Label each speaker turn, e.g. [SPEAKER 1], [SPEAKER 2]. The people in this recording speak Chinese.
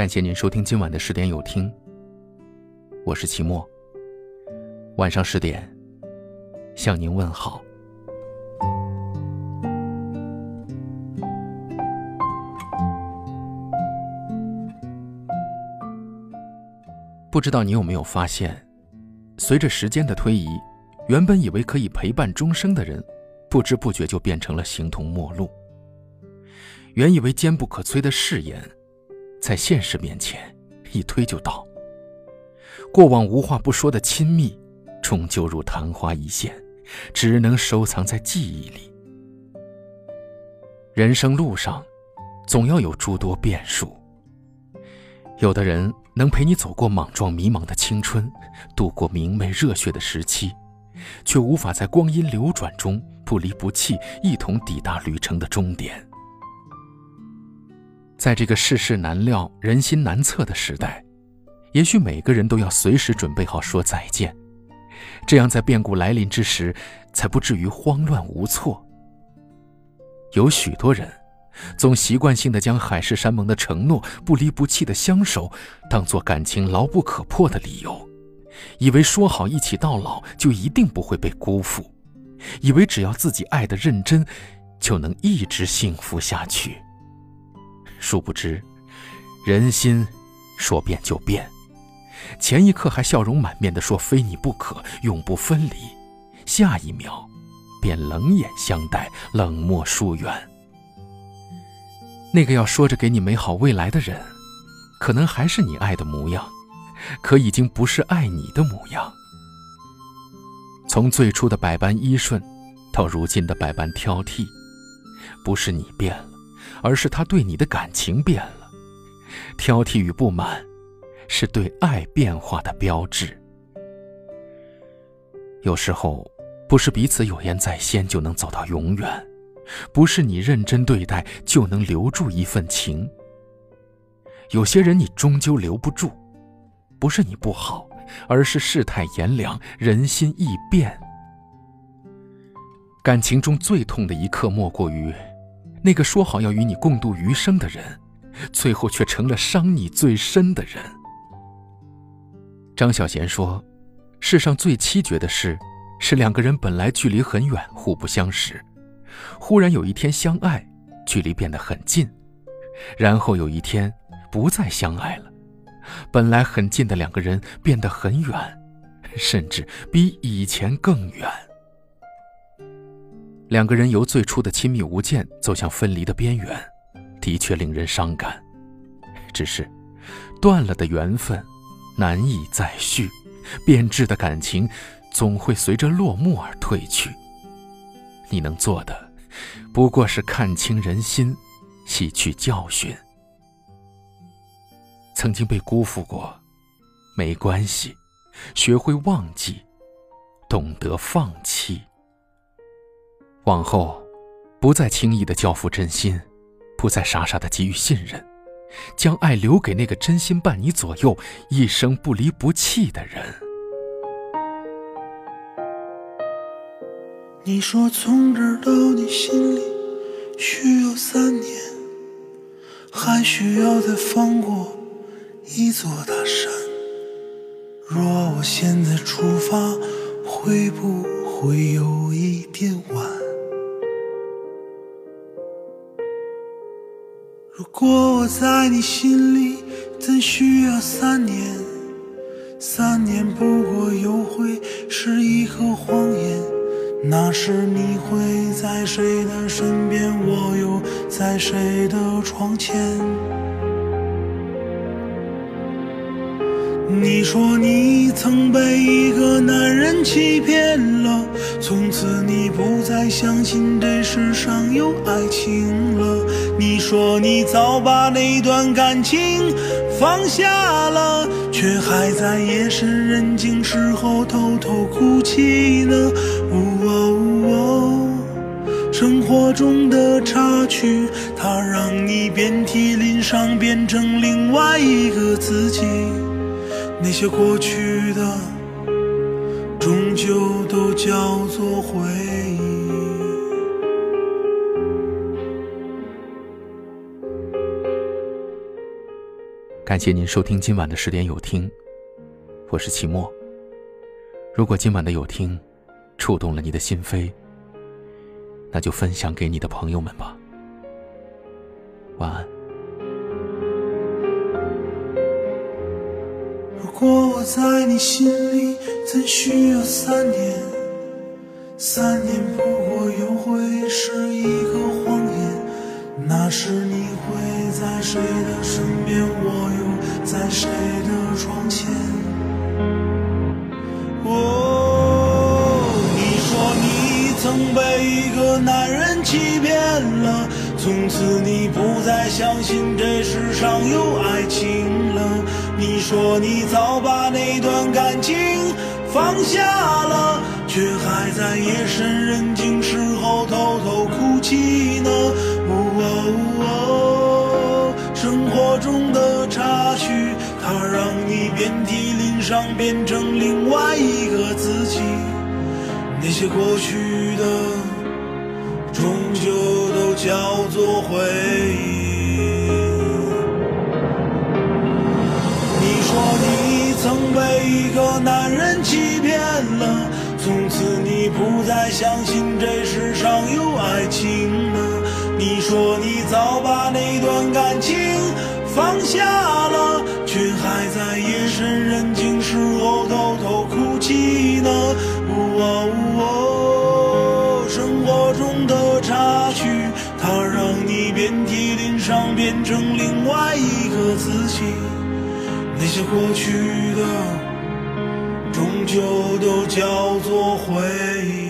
[SPEAKER 1] 感谢您收听今晚的十点有听，我是齐墨。晚上十点，向您问好。不知道你有没有发现，随着时间的推移，原本以为可以陪伴终生的人，不知不觉就变成了形同陌路。原以为坚不可摧的誓言，在现实面前一推就倒。过往无话不说的亲密，终究如昙花一现，只能收藏在记忆里。人生路上，总要有诸多变数。有的人能陪你走过莽撞迷茫的青春，度过明媚热血的时期，却无法在光阴流转中不离不弃，一同抵达旅程的终点。在这个世事难料、人心难测的时代，也许每个人都要随时准备好说再见，这样在变故来临之时，才不至于慌乱无措。有许多人，总习惯性的将海誓山盟的承诺、不离不弃的相守，当做感情牢不可破的理由，以为说好一起到老就一定不会被辜负，以为只要自己爱的认真，就能一直幸福下去。殊不知，人心说变就变，前一刻还笑容满面的说非你不可，永不分离，下一秒便冷眼相待，冷漠疏远。那个要说着给你美好未来的人，可能还是你爱的模样，可已经不是爱你的模样。从最初的百般依顺，到如今的百般挑剔，不是你变了。而是他对你的感情变了，挑剔与不满，是对爱变化的标志。有时候，不是彼此有言在先就能走到永远，不是你认真对待就能留住一份情。有些人你终究留不住，不是你不好，而是世态炎凉，人心易变。感情中最痛的一刻，莫过于。那个说好要与你共度余生的人，最后却成了伤你最深的人。张小娴说：“世上最凄绝的事，是两个人本来距离很远，互不相识，忽然有一天相爱，距离变得很近，然后有一天不再相爱了，本来很近的两个人变得很远，甚至比以前更远。”两个人由最初的亲密无间走向分离的边缘，的确令人伤感。只是，断了的缘分难以再续，变质的感情总会随着落幕而褪去。你能做的，不过是看清人心，吸取教训。曾经被辜负过，没关系，学会忘记，懂得放弃。往后，不再轻易的交付真心，不再傻傻的给予信任，将爱留给那个真心伴你左右、一生不离不弃的人。
[SPEAKER 2] 你说从这到你心里需要三年，还需要再翻过一座大山。若我现在出发，会不会有一点晚？如果我在你心里怎需要三年？三年不过又会是一个谎言。那时你会在谁的身边？我又在谁的窗前？你说你曾被一个男人欺骗了，从此你不再相信这世上有爱情了。你说你早把那段感情放下了，却还在夜深人静时候偷偷哭泣呢。呜哦呜哦，生活中的插曲，它让你遍体鳞伤，变成另外一个自己。那些过去的，终究都叫做回忆。
[SPEAKER 1] 感谢您收听今晚的十点有听，我是齐墨。如果今晚的有听触动了你的心扉，那就分享给你的朋友们吧。晚安。
[SPEAKER 2] 果我在你心里怎需要三年？三年不过又会是一个谎言。那时你会在谁的身边？我又在谁的窗前？哦，你说你曾被一个男人欺骗了，从此你不再相信这世上有爱情了。你说你早把那段感情放下了，却还在夜深人静时候偷偷哭泣呢。哦，生活中的插曲，它让你遍体鳞伤，变成另外一个自己。那些过去的，终究都叫做回忆。从此你不再相信这世上有爱情了。你说你早把那段感情放下了，却还在夜深人静时候偷偷哭泣呢。哦，生活中的插曲，它让你遍体鳞伤，变成另外一个自己。那些过去的，终究都叫做回忆。